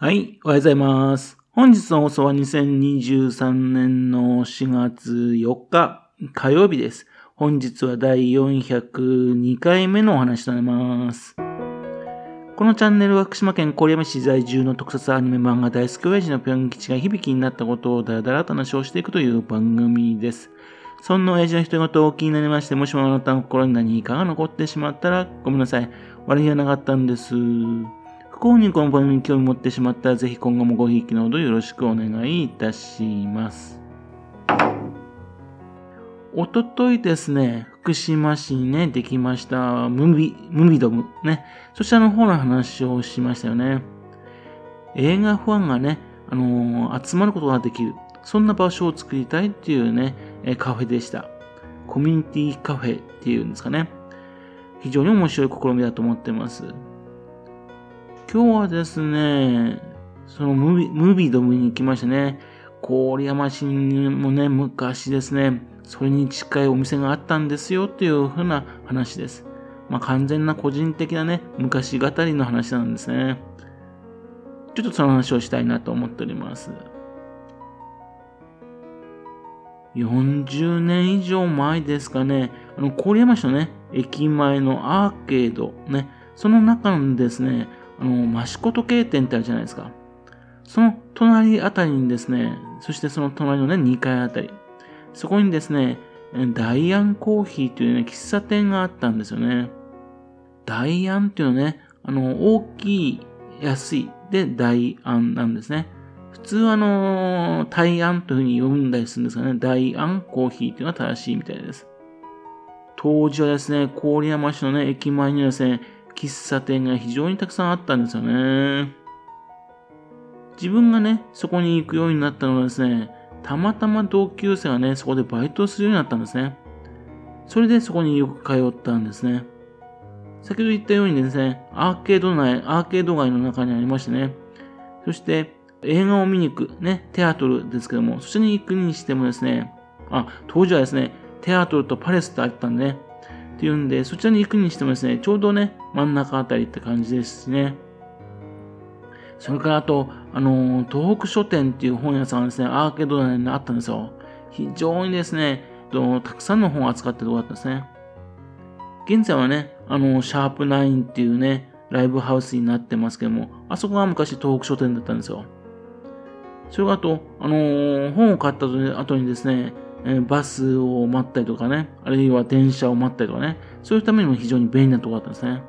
はい、おはようございます。本日の放送は2023年の4月4日火曜日です。本日は第402回目のお話となります。このチャンネルは福島県郡山市在住の特撮アニメ漫画大好き親父のぴょん吉が響きになったことをだらだらと話をしていくという番組です。そんな親父の一言を気になりまして、もしもあなたの心に何かが残ってしまったらごめんなさい。悪気はなかったんです。不幸にこの番組に興味持ってしまったら、ぜひ今後もごひいきのほどよろしくお願いいたします。おとといですね、福島市にね、できました、ムビ、ムビドムね、そちらの方の話をしましたよね。映画ファンがね、あのー集まることができる、そんな場所を作りたいっていうね、カフェでした。コミュニティカフェっていうんですかね。非常に面白い試みだと思ってます。今日はですね、そのムービームービードムに行きましたね。郡山市にもね、昔ですね、それに近いお店があったんですよっていうふうな話です。まあ完全な個人的なね、昔語りの話なんですね。ちょっとその話をしたいなと思っております。40年以上前ですかね、あの、郡山市のね、駅前のアーケード、ね、その中のですね、あの、益子時計店ってあるじゃないですか。その隣あたりにですね、そしてその隣のね、2階あたり、そこにですね、ダイアンコーヒーというね、喫茶店があったんですよね。ダイアンっていうのはね、あの、大きい、安いでダイアンなんですね。普通はあの、大安というふうに読んだりするんですがね、大安コーヒーというのが正しいみたいです。当時はですね、郡山市のね、駅前にはですね、喫茶店が非常にたくさんあったんですよね。自分がね、そこに行くようになったのはですね、たまたま同級生がね、そこでバイトをするようになったんですね。それでそこによく通ったんですね。先ほど言ったようにですね、アーケード内、アーケード街の中にありましてね、そして映画を見に行く、ね、テアトルですけども、そちらに行くにしてもですね、あ、当時はですね、テアトルとパレスってあったんでね、っていうんで、そちらに行くにしてもですね、ちょうどね、真ん中あたりって感じですね。それからあと、あの、東北書店っていう本屋さんがですね、アーケード内にあったんですよ。非常にですね、たくさんの本を扱ってるところだったんですね。現在はね、あの、シャープナインっていうね、ライブハウスになってますけども、あそこが昔東北書店だったんですよ。それからあと、あのー、本を買った後にですね、えー、バスを待ったりとかね、あるいは電車を待ったりとかね、そういうためにも非常に便利なところだったんですね。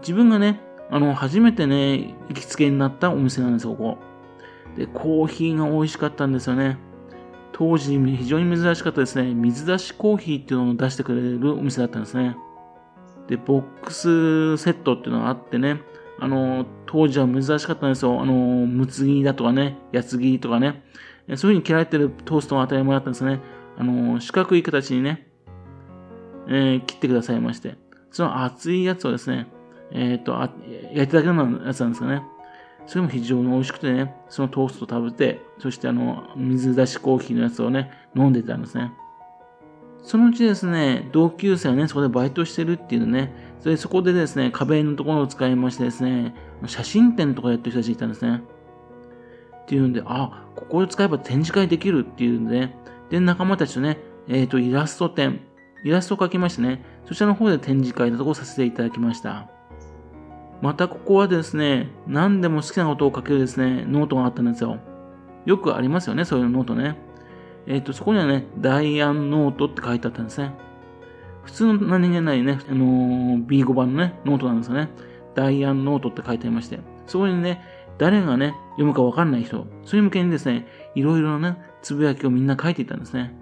自分がね、あの、初めてね、行きつけになったお店なんです、ここ。で、コーヒーが美味しかったんですよね。当時非常に珍しかったですね。水出しコーヒーっていうのを出してくれるお店だったんですね。で、ボックスセットっていうのがあってね、あの、当時は珍しかったんですよ。あの、むつ切りだとかね、やつ切りとかね、そういう風に切られてるトーストが当たり前だったんですね。あの、四角い形にね、えー、切ってくださいまして。その熱いやつをですね、えっ、ー、と、焼いただけのやつなんですかね。それも非常に美味しくてね、そのトーストを食べて、そしてあの、水出しコーヒーのやつをね、飲んでたんですね。そのうちですね、同級生はね、そこでバイトしてるっていうね、それそこでですね、壁のところを使いましてですね、写真展とかやってる人たちいたんですね。っていうんで、あ、ここを使えば展示会できるっていうんで、ね、で、仲間たちとね、えっ、ー、と、イラスト展、イラストを描きましてね、そちらの方で展示会だところをさせていただきました。またここはですね、何でも好きなことを書けるですね、ノートがあったんですよ。よくありますよね、そういうノートね。えっ、ー、と、そこにはね、ダイアンノートって書いてあったんですね。普通の何気ないね、あのー、B5 版のね、ノートなんですよね。ダイアンノートって書いてありまして、そこにね、誰がね、読むかわかんない人、そういう向けにですね、いろいろなね、つぶやきをみんな書いていたんですね。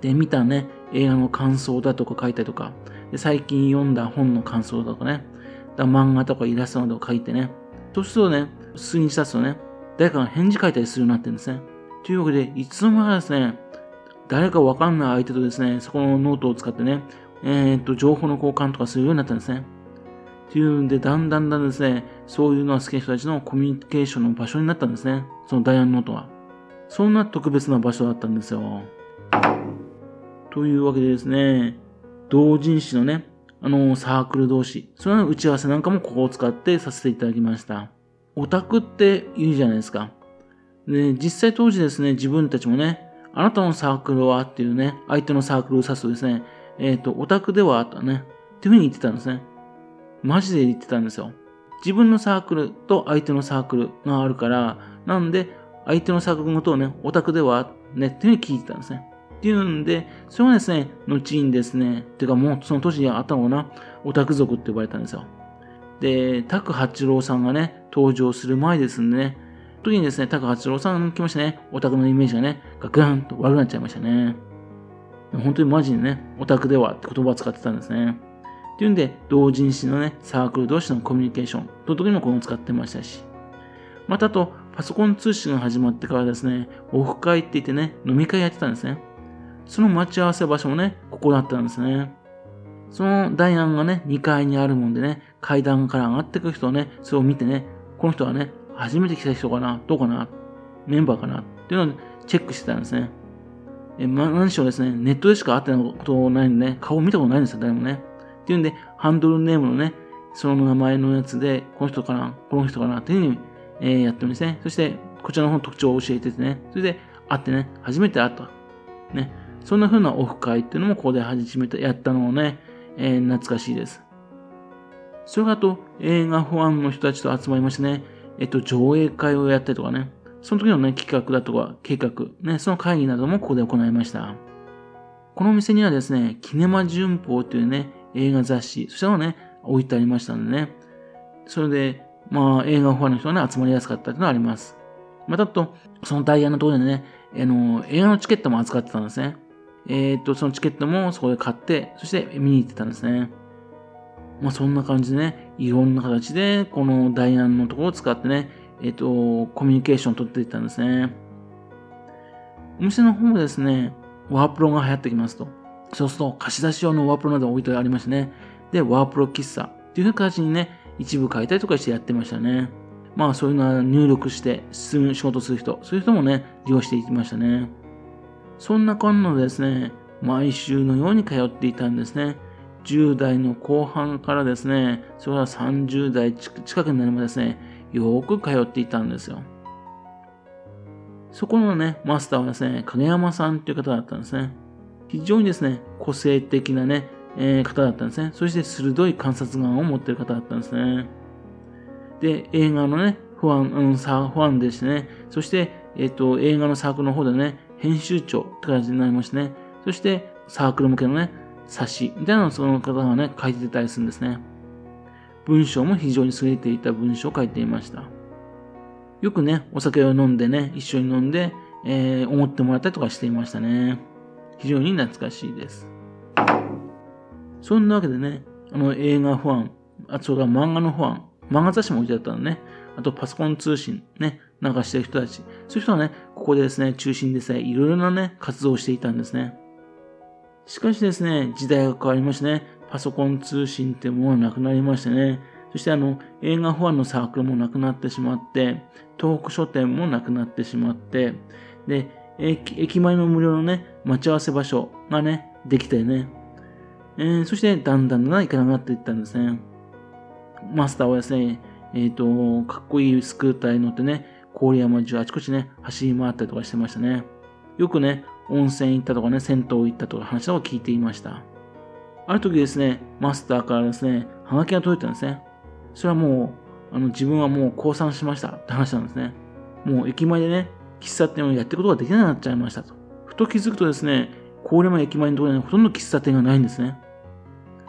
で、見たね、映画の感想だとか書いたりとか、で最近読んだ本の感想だとかね、だ漫画とかイラストなどを書いてね、そうするとね、数日経つとね、誰かが返事書いたりするようになってるんですね。というわけで、いつの間にかですね、誰かわかんない相手とですね、そこのノートを使ってね、えー、っと、情報の交換とかするようになったんですね。っていうんで、だんだんだんですね、そういうのが好きな人たちのコミュニケーションの場所になったんですね。そのダイアンノートは。そんな特別な場所だったんですよ。というわけでですね、同人誌のね、あの、サークル同士、その打ち合わせなんかもここを使ってさせていただきました。オタクって言うじゃないですか。で、実際当時ですね、自分たちもね、あなたのサークルはっていうね、相手のサークルを指すとですね、えっ、ー、と、オタクではとね、っていうふうに言ってたんですね。マジで言ってたんですよ。自分のサークルと相手のサークルがあるから、なんで、相手のサークルのことをね、オタクではね、っていうふうに聞いてたんですね。っていうんで、それはですね、後にですね、てかもうその年にあったのかな、オタク族って呼ばれたんですよ。で、拓八郎さんがね、登場する前ですんでね、時にですね、拓八郎さんが来ましたね、オタクのイメージがね、ガクンと悪くなっちゃいましたね。本当にマジにね、オタクではって言葉を使ってたんですね。っていうんで、同人誌のね、サークル同士のコミュニケーションの時もこれを使ってましたし、またあと、パソコン通信が始まってからですね、オフ会って言ってね、飲み会やってたんですね。その待ち合わせ場所もね、ここだったんですね。そのダイアンがね、2階にあるもんでね、階段から上がってく人をね、それを見てね、この人はね、初めて来た人かなどうかなメンバーかなっていうのをチェックしてたんですね。え、ま、何しろですね、ネットでしか会ってないことないんでね、顔見たことないんですよ、誰もね。っていうんで、ハンドルネームのね、その名前のやつで、この人かなこの人かなっていうふうに、えー、やってるんですね。そして、こちらの方の特徴を教えててね、それで会ってね、初めて会った。ね。そんな風なオフ会っていうのもここで始めてやったのをね、えー、懐かしいです。それがあと、映画ファンの人たちと集まりましてね、えっと、上映会をやったりとかね、その時のね、企画だとか、計画、ね、その会議などもここで行いました。このお店にはですね、キネマ旬報というね、映画雑誌、そちらね、置いてありましたんでね、それで、まあ、映画ファンの人がね、集まりやすかったというのがあります。またと、そのダイヤのところでね、あの、映画のチケットも扱ってたんですね。えー、っと、そのチケットもそこで買って、そして見に行ってたんですね。まあそんな感じでね、いろんな形で、このダイアンのところを使ってね、えっ、と、コミュニケーションを取っていったんですね。お店の方もですね、ワープロが流行ってきますと。そうすると、貸し出し用のワープロなど置いてありましてね。で、ワープロ喫茶っていう形にね、一部変えたりとかしてやってましたね。まあそういうのは入力して進む仕事する人、そういう人もね、利用していきましたね。そんな感じでですね、毎週のように通っていたんですね。10代の後半からですね、それから30代近くになるまでですね、よく通っていたんですよ。そこのね、マスターはですね、影山さんっていう方だったんですね。非常にですね、個性的なね、えー、方だったんですね。そして鋭い観察眼を持っている方だったんですね。で、映画のね、ファン、うん、ファンでしてね、そして、えっ、ー、と、映画のサークルの方でね、編集長って感じになりましてね、そしてサークル向けのね、冊子みたいなのをその方がね、書いてたりするんですね。文章も非常に優れていた文章を書いていました。よくね、お酒を飲んでね、一緒に飲んで、えー、思ってもらったりとかしていましたね。非常に懐かしいです。そんなわけでね、あの映画ファン、あそれから漫画のファン、漫画雑誌も置いてあったのね、あとパソコン通信ね、なんかしてる人たち、そういう人はね、ここでですね、中心でさえいろいろなね、活動をしていたんですね。しかしですね、時代が変わりましてね、パソコン通信ってもうなくなりましてね、そしてあの、映画ファンのサークルもなくなってしまって、東北書店もなくなってしまって、で、駅前の無料のね、待ち合わせ場所がね、できてね、えー、そしてだんだんだん行かなくなっていったんですね。マスターはですね、えっ、ー、と、かっこいいスクーターに乗ってね、郡山中あちこちね、走り回ったりとかしてましたね。よくね、温泉行ったとかね、銭湯行ったとか話を聞いていました。ある時ですね、マスターからですね、ハガキが届いたんですね。それはもう、あの、自分はもう降参しましたって話なんですね。もう駅前でね、喫茶店をやってることができなくなっちゃいましたと。ふと気づくとですね、郡山駅前のところにほとんど喫茶店がないんですね。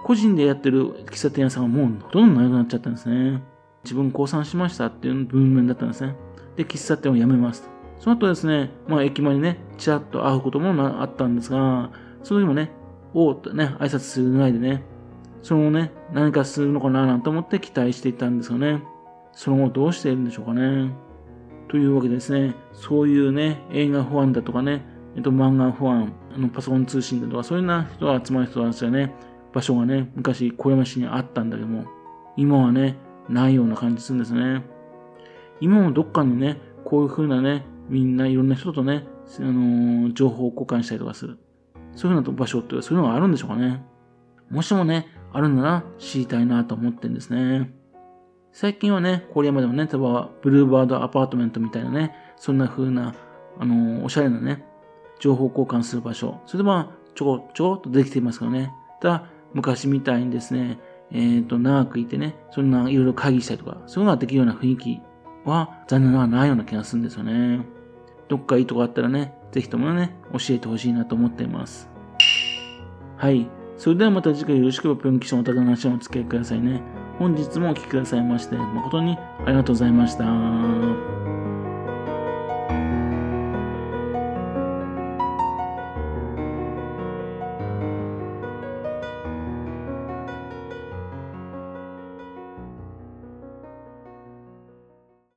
個人でやってる喫茶店屋さんはもうほとんどなくなっちゃったんですね。自分降参しましたっていう文面だったんですね。で、喫茶店を辞めますと。その後ですね、まあ駅前にね、ちらっと会うこともあったんですが、その時もね、おうとね、挨拶するぐらいでね、そのね、何かするのかななんて思って期待していたんですよね。その後どうしているんでしょうかね。というわけでですね、そういうね、映画ファンだとかね、えっと、漫画ファン、あのパソコン通信だとか、そういうな人が集まる人たちはね、場所がね、昔小山市にあったんだけども、今はね、ないような感じするんですね。今もどっかにね、こういう風なね、みんないろんな人とね、あのー、情報交換したりとかする。そういうふうな場所って、そういうのがあるんでしょうかね。もしもね、あるなら知りたいなと思ってるんですね。最近はね、郡山でもね、例えばブルーバードアパートメントみたいなね、そんな風な、あのー、おしゃれなね、情報交換する場所、それでまあ、ちょこちょこっとできていますからね。ただ、昔みたいにですね、えっ、ー、と、長くいてね、そんないろいろ会議したりとか、そういうのができるような雰囲気は残念ながらないような気がするんですよね。どっかいいとこあったらね、ぜひともね、教えてほしいなと思っています。はい。それではまた次回よろしくおぴょん記者のおた話をお付き合いくださいね。本日もお聴きくださいまして、誠にありがとうございました。